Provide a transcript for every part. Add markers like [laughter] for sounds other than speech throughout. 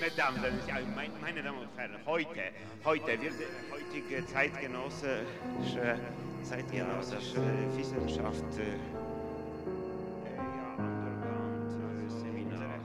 Mesdames, meine Damen und Herren, heute, heute wird heutige zeitgenössische, zeitgenössische Wissenschaft äh,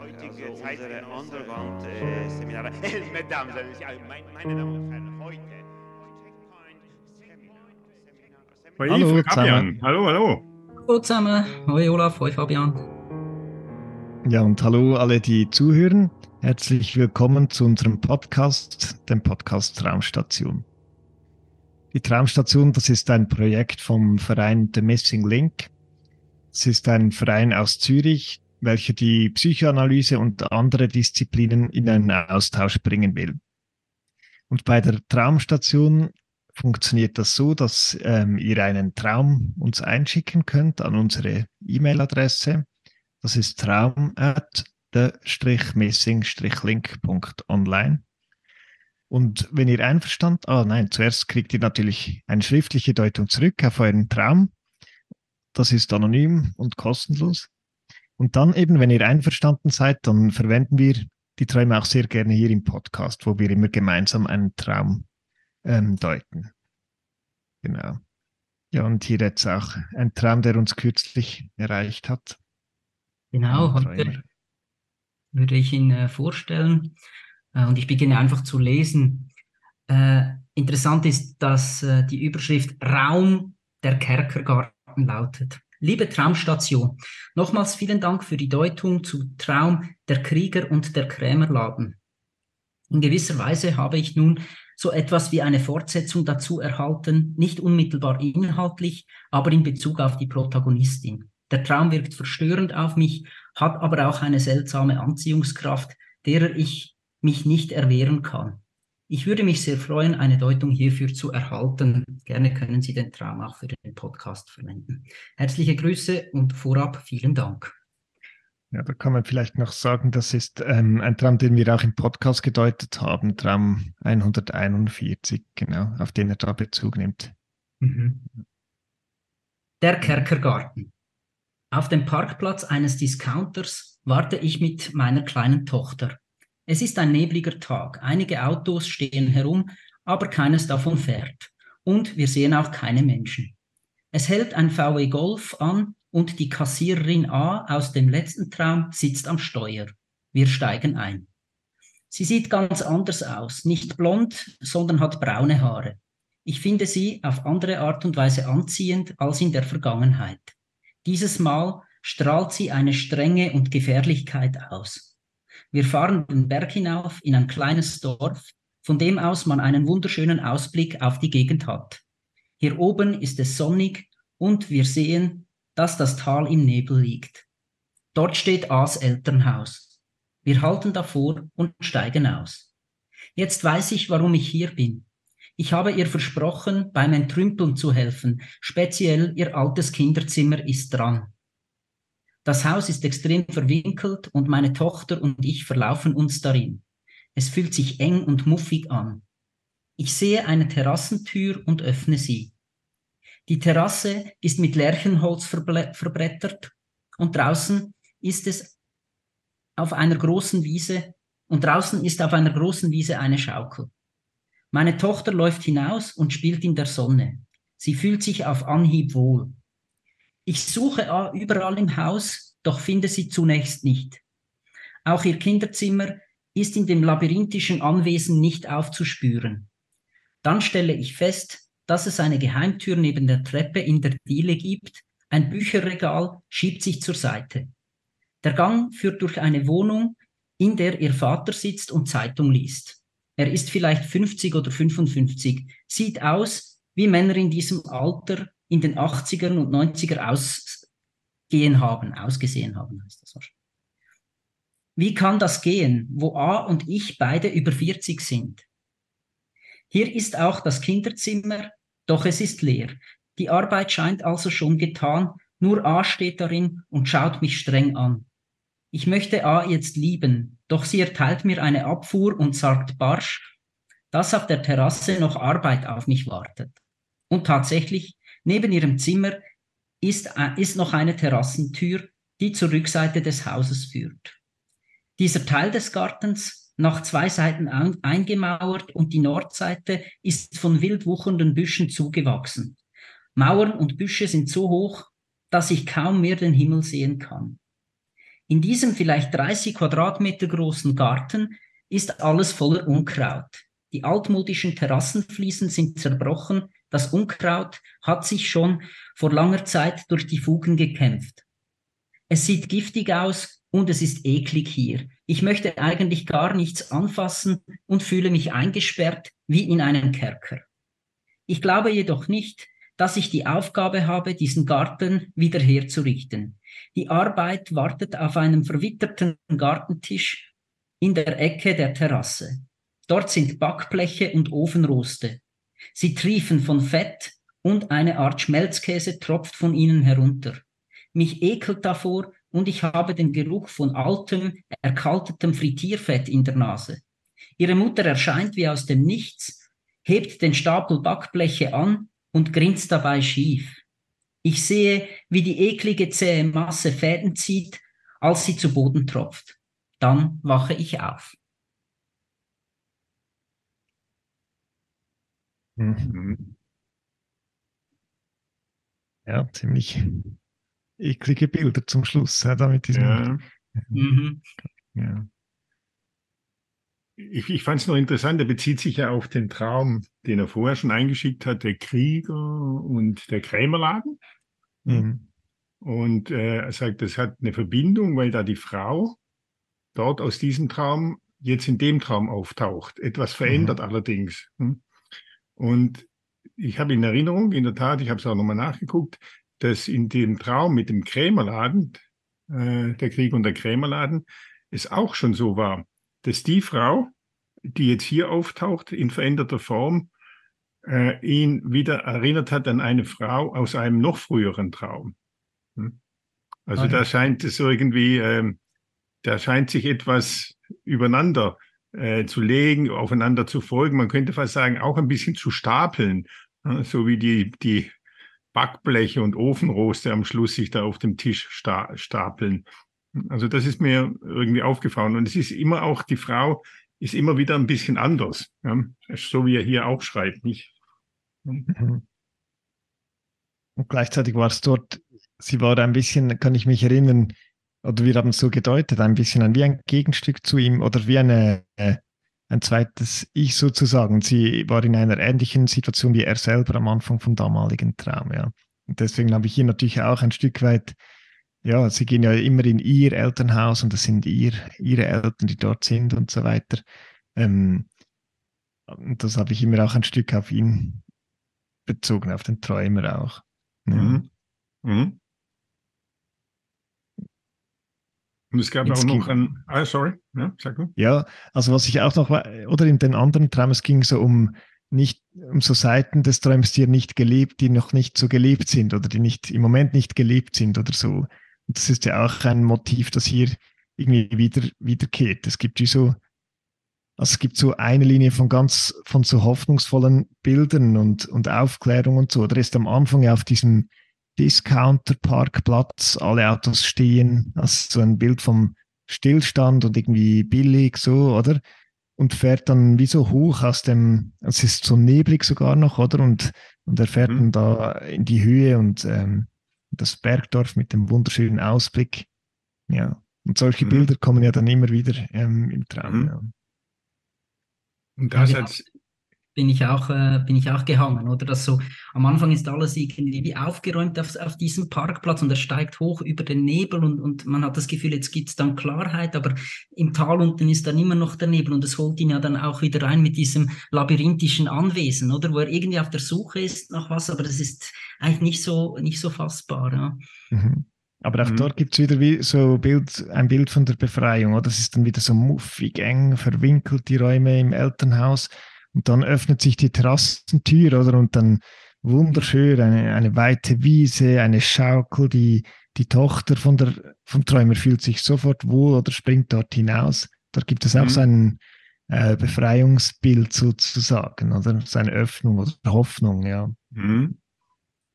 heutige Zeit Underground-Seminare. Mesdames, meine Damen und Herren, heute. Hallo, Fabian. Hallo, hallo. Hallo zusammen. Hoi Olaf, hoi Fabian. Ja, und hallo alle, die zuhören. Herzlich willkommen zu unserem Podcast, dem Podcast Traumstation. Die Traumstation, das ist ein Projekt vom Verein The Missing Link. Es ist ein Verein aus Zürich, welcher die Psychoanalyse und andere Disziplinen in einen Austausch bringen will. Und bei der Traumstation funktioniert das so, dass ähm, ihr einen Traum uns einschicken könnt an unsere E-Mail-Adresse. Das ist traum at the-missing-link.online. Und wenn ihr einverstanden, ah nein, zuerst kriegt ihr natürlich eine schriftliche Deutung zurück auf euren Traum. Das ist anonym und kostenlos. Und dann eben, wenn ihr einverstanden seid, dann verwenden wir die Träume auch sehr gerne hier im Podcast, wo wir immer gemeinsam einen Traum ähm, deuten. Genau. Ja, und hier jetzt auch ein Traum, der uns kürzlich erreicht hat. Genau, heute würde ich ihn äh, vorstellen. Äh, und ich beginne einfach zu lesen. Äh, interessant ist, dass äh, die Überschrift Raum der Kerkergarten lautet. Liebe Traumstation, nochmals vielen Dank für die Deutung zu Traum der Krieger und der Krämerladen. In gewisser Weise habe ich nun so etwas wie eine Fortsetzung dazu erhalten, nicht unmittelbar inhaltlich, aber in Bezug auf die Protagonistin. Der Traum wirkt verstörend auf mich, hat aber auch eine seltsame Anziehungskraft, derer ich mich nicht erwehren kann. Ich würde mich sehr freuen, eine Deutung hierfür zu erhalten. Gerne können Sie den Traum auch für den Podcast verwenden. Herzliche Grüße und vorab vielen Dank. Ja, da kann man vielleicht noch sagen, das ist ähm, ein Traum, den wir auch im Podcast gedeutet haben, Traum 141, genau, auf den er da Bezug nimmt. Mhm. Der Kerkergarten. Auf dem Parkplatz eines Discounters warte ich mit meiner kleinen Tochter. Es ist ein nebliger Tag. Einige Autos stehen herum, aber keines davon fährt. Und wir sehen auch keine Menschen. Es hält ein VW Golf an und die Kassiererin A aus dem letzten Traum sitzt am Steuer. Wir steigen ein. Sie sieht ganz anders aus, nicht blond, sondern hat braune Haare. Ich finde sie auf andere Art und Weise anziehend als in der Vergangenheit. Dieses Mal strahlt sie eine Strenge und Gefährlichkeit aus. Wir fahren den Berg hinauf in ein kleines Dorf, von dem aus man einen wunderschönen Ausblick auf die Gegend hat. Hier oben ist es sonnig und wir sehen, dass das Tal im Nebel liegt. Dort steht A's Elternhaus. Wir halten davor und steigen aus. Jetzt weiß ich, warum ich hier bin. Ich habe ihr versprochen, beim Entrümpeln zu helfen. Speziell ihr altes Kinderzimmer ist dran. Das Haus ist extrem verwinkelt und meine Tochter und ich verlaufen uns darin. Es fühlt sich eng und muffig an. Ich sehe eine Terrassentür und öffne sie. Die Terrasse ist mit Lärchenholz verbrettert und draußen ist es auf einer großen Wiese und draußen ist auf einer großen Wiese eine Schaukel. Meine Tochter läuft hinaus und spielt in der Sonne. Sie fühlt sich auf Anhieb wohl. Ich suche überall im Haus, doch finde sie zunächst nicht. Auch ihr Kinderzimmer ist in dem labyrinthischen Anwesen nicht aufzuspüren. Dann stelle ich fest, dass es eine Geheimtür neben der Treppe in der Diele gibt. Ein Bücherregal schiebt sich zur Seite. Der Gang führt durch eine Wohnung, in der ihr Vater sitzt und Zeitung liest. Er ist vielleicht 50 oder 55, sieht aus, wie Männer in diesem Alter in den 80ern und 90er ausgehen haben, ausgesehen haben, heißt das. Wie kann das gehen, wo A und ich beide über 40 sind? Hier ist auch das Kinderzimmer, doch es ist leer. Die Arbeit scheint also schon getan, nur A steht darin und schaut mich streng an. Ich möchte A jetzt lieben, doch sie erteilt mir eine Abfuhr und sagt barsch, dass auf der Terrasse noch Arbeit auf mich wartet. Und tatsächlich, neben ihrem Zimmer ist, äh, ist noch eine Terrassentür, die zur Rückseite des Hauses führt. Dieser Teil des Gartens, nach zwei Seiten eingemauert und die Nordseite ist von wild wuchernden Büschen zugewachsen. Mauern und Büsche sind so hoch, dass ich kaum mehr den Himmel sehen kann. In diesem vielleicht 30 Quadratmeter großen Garten ist alles voller Unkraut. Die altmodischen Terrassenfliesen sind zerbrochen, das Unkraut hat sich schon vor langer Zeit durch die Fugen gekämpft. Es sieht giftig aus und es ist eklig hier. Ich möchte eigentlich gar nichts anfassen und fühle mich eingesperrt wie in einen Kerker. Ich glaube jedoch nicht, dass ich die Aufgabe habe, diesen Garten wieder herzurichten. Die Arbeit wartet auf einem verwitterten Gartentisch in der Ecke der Terrasse. Dort sind Backbleche und Ofenroste. Sie triefen von Fett und eine Art Schmelzkäse tropft von ihnen herunter. Mich ekelt davor und ich habe den Geruch von altem, erkaltetem Frittierfett in der Nase. Ihre Mutter erscheint wie aus dem Nichts, hebt den Stapel Backbleche an und grinst dabei schief. Ich sehe, wie die eklige zähe Masse Fäden zieht, als sie zu Boden tropft. Dann wache ich auf. Mhm. Ja, ziemlich eklige Bilder zum Schluss, ja, damit ja. Mhm. ja. Ich, ich fand es noch interessant, er bezieht sich ja auf den Traum, den er vorher schon eingeschickt hat, der Krieger und der Krämerladen. Mhm. Und äh, er sagt, das hat eine Verbindung, weil da die Frau dort aus diesem Traum jetzt in dem Traum auftaucht. Etwas verändert mhm. allerdings. Hm? Und ich habe in Erinnerung, in der Tat, ich habe es auch nochmal nachgeguckt, dass in dem Traum mit dem Krämerladen, äh, der Krieg und der Krämerladen, es auch schon so war, dass die Frau, die jetzt hier auftaucht in veränderter Form, äh, ihn wieder erinnert hat an eine Frau aus einem noch früheren Traum. Hm? Also okay. da scheint es irgendwie, äh, da scheint sich etwas übereinander äh, zu legen, aufeinander zu folgen. Man könnte fast sagen, auch ein bisschen zu stapeln, äh, so wie die, die Backbleche und Ofenroste am Schluss sich da auf dem Tisch sta stapeln. Also das ist mir irgendwie aufgefallen. Und es ist immer auch, die Frau ist immer wieder ein bisschen anders. Ja? So wie er hier auch schreibt, nicht? Mhm. Und gleichzeitig war es dort, sie war ein bisschen, kann ich mich erinnern, oder wir haben es so gedeutet, ein bisschen wie ein Gegenstück zu ihm oder wie eine, äh, ein zweites Ich sozusagen. Sie war in einer ähnlichen Situation wie er selber am Anfang vom damaligen Traum, ja. Und deswegen habe ich hier natürlich auch ein Stück weit ja, sie gehen ja immer in ihr Elternhaus und das sind ihr, ihre Eltern, die dort sind und so weiter. Ähm, und das habe ich immer auch ein Stück auf ihn bezogen, auf den Träumer auch. Mhm. Mhm. Und es gab auch noch ein, ah, sorry, ja, sag du. Ja, also was ich auch noch, oder in den anderen Träumen, es ging so um nicht, um so Seiten des Träums, die nicht gelebt, die noch nicht so gelebt sind oder die nicht, im Moment nicht gelebt sind oder so das ist ja auch ein Motiv, das hier irgendwie wieder, wiederkehrt. Es gibt wie so, also es gibt so eine Linie von ganz, von so hoffnungsvollen Bildern und, und Aufklärung und so. Da ist am Anfang ja auf diesem Discounter-Parkplatz alle Autos stehen, also so ein Bild vom Stillstand und irgendwie billig so, oder? Und fährt dann wie so hoch aus dem, es ist so neblig sogar noch, oder? Und, und er fährt mhm. dann da in die Höhe und ähm, das Bergdorf mit dem wunderschönen Ausblick. Ja, und solche mhm. Bilder kommen ja dann immer wieder ähm, im Traum. Mhm. Ja. Und das als bin ich auch, äh, bin ich auch gehangen, oder? Dass so am Anfang ist alles irgendwie wie aufgeräumt auf, auf diesem Parkplatz und er steigt hoch über den Nebel und, und man hat das Gefühl, jetzt gibt es dann Klarheit, aber im Tal unten ist dann immer noch der Nebel und es holt ihn ja dann auch wieder rein mit diesem labyrinthischen Anwesen, oder? Wo er irgendwie auf der Suche ist nach was, aber das ist eigentlich nicht so, nicht so fassbar. Ja. Mhm. Aber auch mhm. dort gibt es wieder wie so Bild, ein Bild von der Befreiung, oder? Das ist dann wieder so muffig, eng, verwinkelt, die Räume im Elternhaus. Und dann öffnet sich die Terrassentür, oder? Und dann wunderschön, eine, eine weite Wiese, eine Schaukel, die, die Tochter von der, vom Träumer fühlt sich sofort wohl oder springt dort hinaus. Da gibt es auch mhm. so ein äh, Befreiungsbild sozusagen, oder? So eine Öffnung oder Hoffnung, ja. Mhm.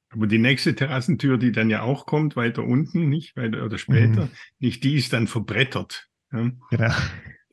Aber die nächste Terrassentür, die dann ja auch kommt, weiter unten, nicht weiter oder später, mhm. nicht die ist dann verbrettert. Ja. Genau.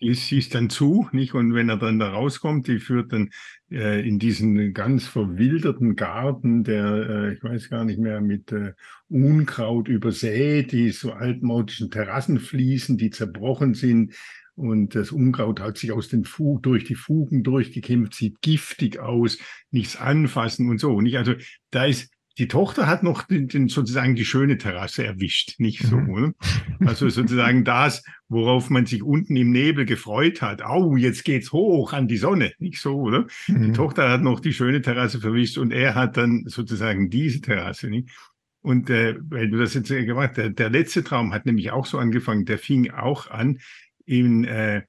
Die ist, die ist dann zu, nicht? Und wenn er dann da rauskommt, die führt dann äh, in diesen ganz verwilderten Garten, der, äh, ich weiß gar nicht mehr, mit äh, Unkraut übersät, die so altmodischen Terrassenfliesen, die zerbrochen sind, und das Unkraut hat sich aus den Fu durch die Fugen durchgekämpft, sieht giftig aus, nichts anfassen und so. Nicht? Also da ist die Tochter hat noch den, den, sozusagen die schöne Terrasse erwischt, nicht so. Mhm. Also sozusagen [laughs] das, worauf man sich unten im Nebel gefreut hat. Au, jetzt geht's hoch an die Sonne, nicht so, oder? Mhm. Die Tochter hat noch die schöne Terrasse verwischt und er hat dann sozusagen diese Terrasse, nicht? Und äh, weil du das jetzt gemacht hast, der, der letzte Traum hat nämlich auch so angefangen, der fing auch an in, äh,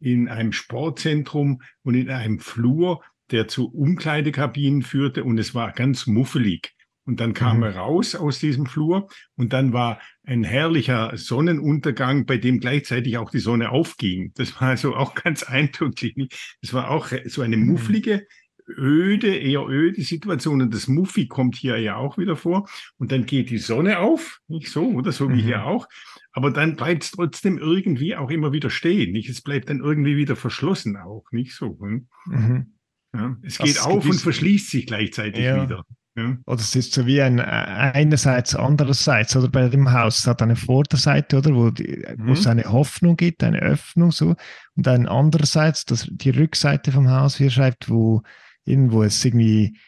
in einem Sportzentrum und in einem Flur, der zu Umkleidekabinen führte und es war ganz muffelig. Und dann kam mhm. er raus aus diesem Flur und dann war ein herrlicher Sonnenuntergang, bei dem gleichzeitig auch die Sonne aufging. Das war also auch [laughs] ganz eindrücklich. Das war auch so eine mhm. mufflige, öde, eher öde Situation. Und das Muffi kommt hier ja auch wieder vor. Und dann geht die Sonne auf, nicht so, oder so wie mhm. hier auch. Aber dann bleibt es trotzdem irgendwie auch immer wieder stehen. Nicht? Es bleibt dann irgendwie wieder verschlossen auch, nicht so. Hm? Mhm. Ja, es geht das auf und verschließt sich gleichzeitig ja. wieder. Ja. Oder es ist so wie ein äh, einerseits, andererseits, oder bei dem Haus es hat eine Vorderseite, oder, wo, die, mhm. wo es eine Hoffnung gibt, eine Öffnung so, und dann andererseits das, die Rückseite vom Haus, wie er schreibt, wo irgendwo es irgendwie,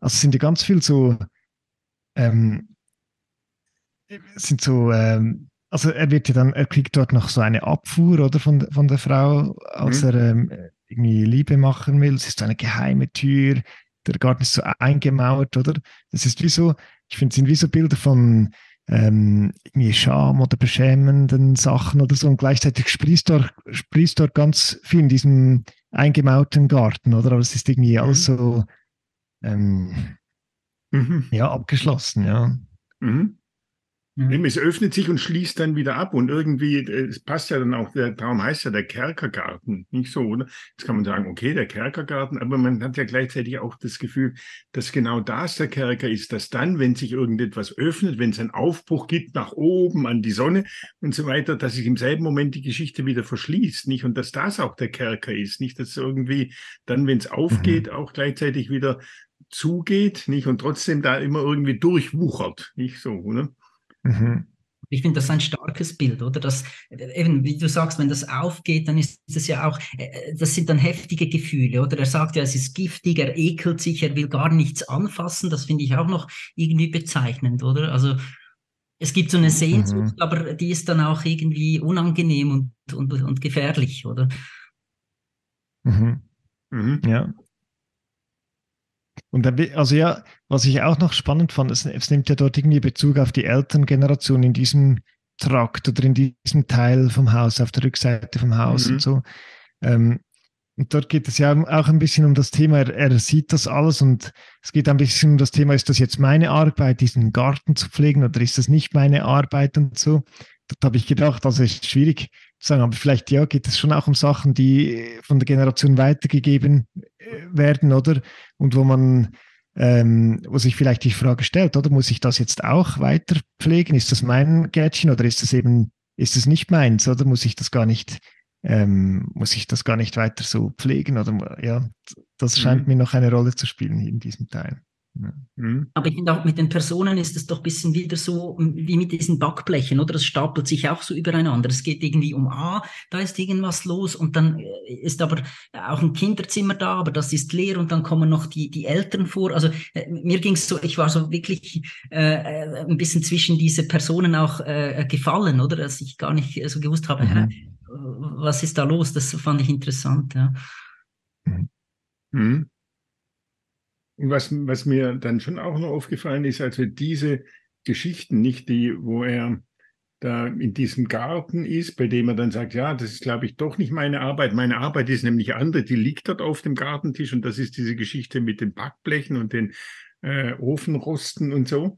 also es sind ja ganz viel so, ähm, sind so ähm, also er wird ja dann, er kriegt dort noch so eine Abfuhr, oder, von, von der Frau, als mhm. er ähm, irgendwie Liebe machen will. Es ist eine geheime Tür, der Garten ist so eingemauert, oder? Das ist wie so, ich finde, es sind wie so Bilder von ähm, irgendwie Scham oder beschämenden Sachen oder so und gleichzeitig sprießt dort, sprießt dort ganz viel in diesem eingemauerten Garten, oder? Aber es ist irgendwie mhm. alles so ähm, mhm. ja, abgeschlossen, ja. Mhm. Mhm. Es öffnet sich und schließt dann wieder ab und irgendwie, äh, es passt ja dann auch, der Traum heißt ja der Kerkergarten, nicht so, oder? Jetzt kann man sagen, okay, der Kerkergarten, aber man hat ja gleichzeitig auch das Gefühl, dass genau das der Kerker ist, dass dann, wenn sich irgendetwas öffnet, wenn es einen Aufbruch gibt nach oben an die Sonne und so weiter, dass sich im selben Moment die Geschichte wieder verschließt, nicht? Und dass das auch der Kerker ist, nicht? Dass irgendwie dann, wenn es aufgeht, mhm. auch gleichzeitig wieder zugeht, nicht? Und trotzdem da immer irgendwie durchwuchert, nicht so, oder? Mhm. Ich finde das ein starkes Bild, oder? Das, eben, wie du sagst, wenn das aufgeht, dann ist es ja auch, äh, das sind dann heftige Gefühle, oder? Er sagt ja, es ist giftig, er ekelt sich, er will gar nichts anfassen. Das finde ich auch noch irgendwie bezeichnend, oder? Also, es gibt so eine Sehnsucht, mhm. aber die ist dann auch irgendwie unangenehm und, und, und gefährlich, oder? Mhm. Mhm. Ja. Und dann, also ja, was ich auch noch spannend fand, es, es nimmt ja dort irgendwie Bezug auf die Elterngeneration in diesem Trakt oder in diesem Teil vom Haus, auf der Rückseite vom Haus mhm. und so. Ähm, und dort geht es ja auch ein bisschen um das Thema, er, er, sieht das alles und es geht ein bisschen um das Thema, ist das jetzt meine Arbeit, diesen Garten zu pflegen oder ist das nicht meine Arbeit und so. Dort habe ich gedacht, also ist schwierig sagen, aber vielleicht ja, geht es schon auch um Sachen, die von der Generation weitergegeben äh, werden, oder? Und wo man, ähm, wo sich vielleicht die Frage stellt, oder muss ich das jetzt auch weiter pflegen? Ist das mein Gärtchen oder ist das eben, ist es nicht meins, oder muss ich das gar nicht, ähm, muss ich das gar nicht weiter so pflegen? Oder ja, das scheint mhm. mir noch eine Rolle zu spielen in diesem Teil. Mhm. Aber ich finde auch mit den Personen ist es doch ein bisschen wieder so wie mit diesen Backblechen, oder? Das stapelt sich auch so übereinander. Es geht irgendwie um, ah, da ist irgendwas los und dann äh, ist aber auch ein Kinderzimmer da, aber das ist leer und dann kommen noch die, die Eltern vor. Also äh, mir ging es so, ich war so wirklich äh, äh, ein bisschen zwischen diese Personen auch äh, gefallen, oder? Dass ich gar nicht so gewusst habe, mhm. was ist da los? Das fand ich interessant, ja. Mhm. Was, was mir dann schon auch noch aufgefallen ist, also diese Geschichten, nicht die, wo er da in diesem Garten ist, bei dem er dann sagt, ja, das ist, glaube ich, doch nicht meine Arbeit. Meine Arbeit ist nämlich andere, die liegt dort auf dem Gartentisch und das ist diese Geschichte mit den Backblechen und den äh, Ofenrosten und so.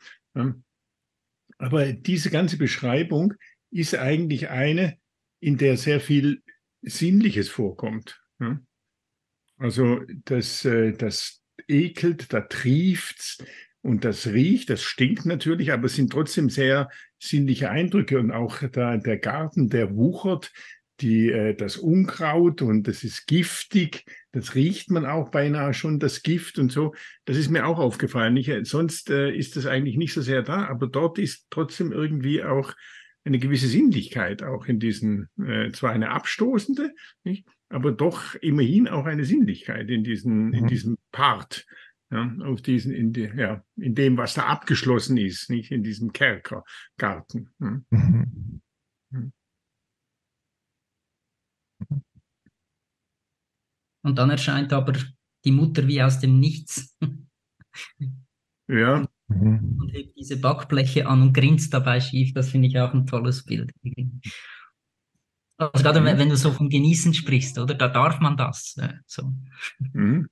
Aber diese ganze Beschreibung ist eigentlich eine, in der sehr viel Sinnliches vorkommt. Also das, äh, das ekelt, da trieft's, und das riecht, das stinkt natürlich, aber es sind trotzdem sehr sinnliche Eindrücke und auch da, der Garten, der wuchert, die, äh, das Unkraut und das ist giftig, das riecht man auch beinahe schon, das Gift und so. Das ist mir auch aufgefallen. Ich, sonst äh, ist das eigentlich nicht so sehr da, aber dort ist trotzdem irgendwie auch eine gewisse Sinnlichkeit auch in diesen, äh, zwar eine abstoßende, nicht? Aber doch immerhin auch eine Sinnlichkeit in, diesen, mhm. in diesem Part ja, auf diesen, in, die, ja, in dem, was da abgeschlossen ist, nicht in diesem Kerkergarten. Ja. Mhm. Und dann erscheint aber die Mutter wie aus dem Nichts. ja. Mhm. Und hebt diese Backbleche an und grinst dabei schief. Das finde ich auch ein tolles Bild. Also gerade mhm. wenn du so vom Genießen sprichst, oder? Da darf man das. Äh, so. Mhm.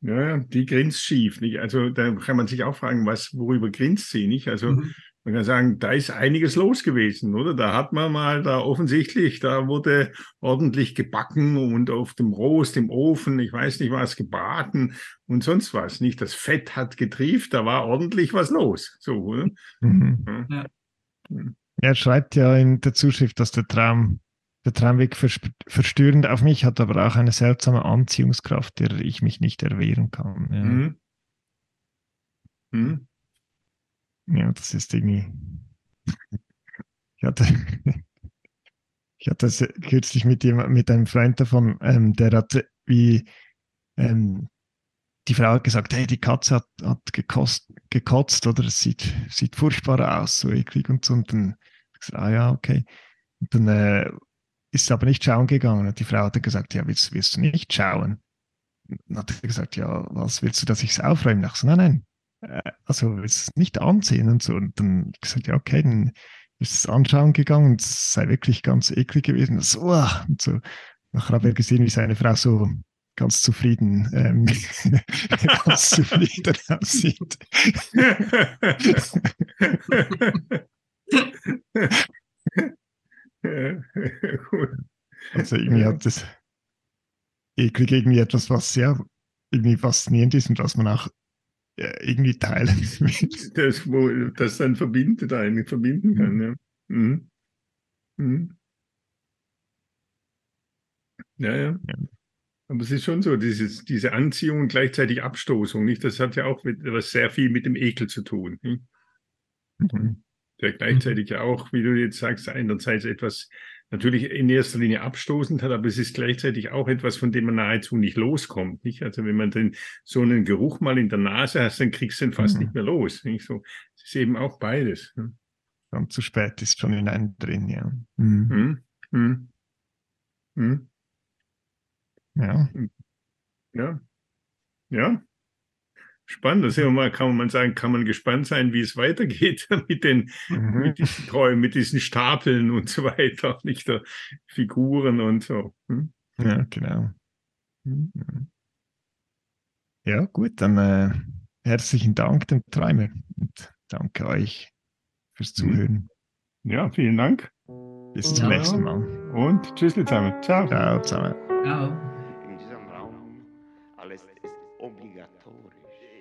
Ja, die grinst schief. Nicht? Also da kann man sich auch fragen, was, worüber grinst sie nicht? Also mhm. man kann sagen, da ist einiges los gewesen, oder? Da hat man mal da offensichtlich, da wurde ordentlich gebacken und auf dem Rost, im Ofen, ich weiß nicht was, gebraten und sonst was. Nicht das Fett hat getrieft, da war ordentlich was los. So, oder? Mhm. Ja. Er schreibt ja in der Zuschrift, dass der Traum der Traumweg verstörend auf mich, hat aber auch eine seltsame Anziehungskraft, der ich mich nicht erwehren kann. Ja, mhm. Mhm. ja das ist irgendwie. Ich hatte, [laughs] ich hatte das kürzlich mit, jemand, mit einem Freund davon, ähm, der hat wie ähm, die Frau hat gesagt, hey, die Katze hat, hat gekost, gekotzt oder es sieht, sieht furchtbar aus, so eklig und so. Und dann gesagt, ah ja, okay. Und dann äh, ist aber nicht schauen gegangen. Und die Frau hat gesagt, ja, willst, willst du nicht schauen? dann hat er gesagt, ja, was willst du, dass ich es aufräume? Ich so, nein, nein, äh, also willst es nicht ansehen und so. Und dann gesagt, ja, okay, dann ist es anschauen gegangen und es sei wirklich ganz eklig gewesen. So, und so. Nachher habe ich gesehen, wie seine Frau so ganz zufrieden, ähm, [laughs] ganz zufrieden aussieht. also irgendwie hat das eklig irgendwie etwas, was sehr irgendwie faszinierend ist und was man auch äh, irgendwie teilen [laughs] will. Das, wo das dann verbindet einen, verbinden kann, mhm. ja. Mhm. Mhm. Ja, ja, ja. Aber es ist schon so, dieses, diese Anziehung und gleichzeitig Abstoßung, nicht? Das hat ja auch mit, was sehr viel mit dem Ekel zu tun. Mhm der gleichzeitig ja auch, wie du jetzt sagst, einerseits etwas natürlich in erster Linie abstoßend hat, aber es ist gleichzeitig auch etwas, von dem man nahezu nicht loskommt. Nicht? Also wenn man den, so einen Geruch mal in der Nase hat, dann kriegst du ihn fast mhm. nicht mehr los. Nicht? So, es ist eben auch beides. Ne? Dann zu spät ist schon in einem drin, ja. Mhm. Mhm. Ja. Ja. Ja spannend. Das ist ja mal, kann man sagen, kann man gespannt sein, wie es weitergeht [laughs] mit den mhm. mit diesen Träumen, mit diesen Stapeln und so weiter, [laughs] nicht der Figuren und so. Hm? Ja, genau. Ja, gut, dann äh, herzlichen Dank dem Träumer und danke euch fürs mhm. Zuhören. Ja, vielen Dank. Bis zum ja. nächsten Mal. Und tschüss zusammen. Ciao. Ciao zusammen. Ciao.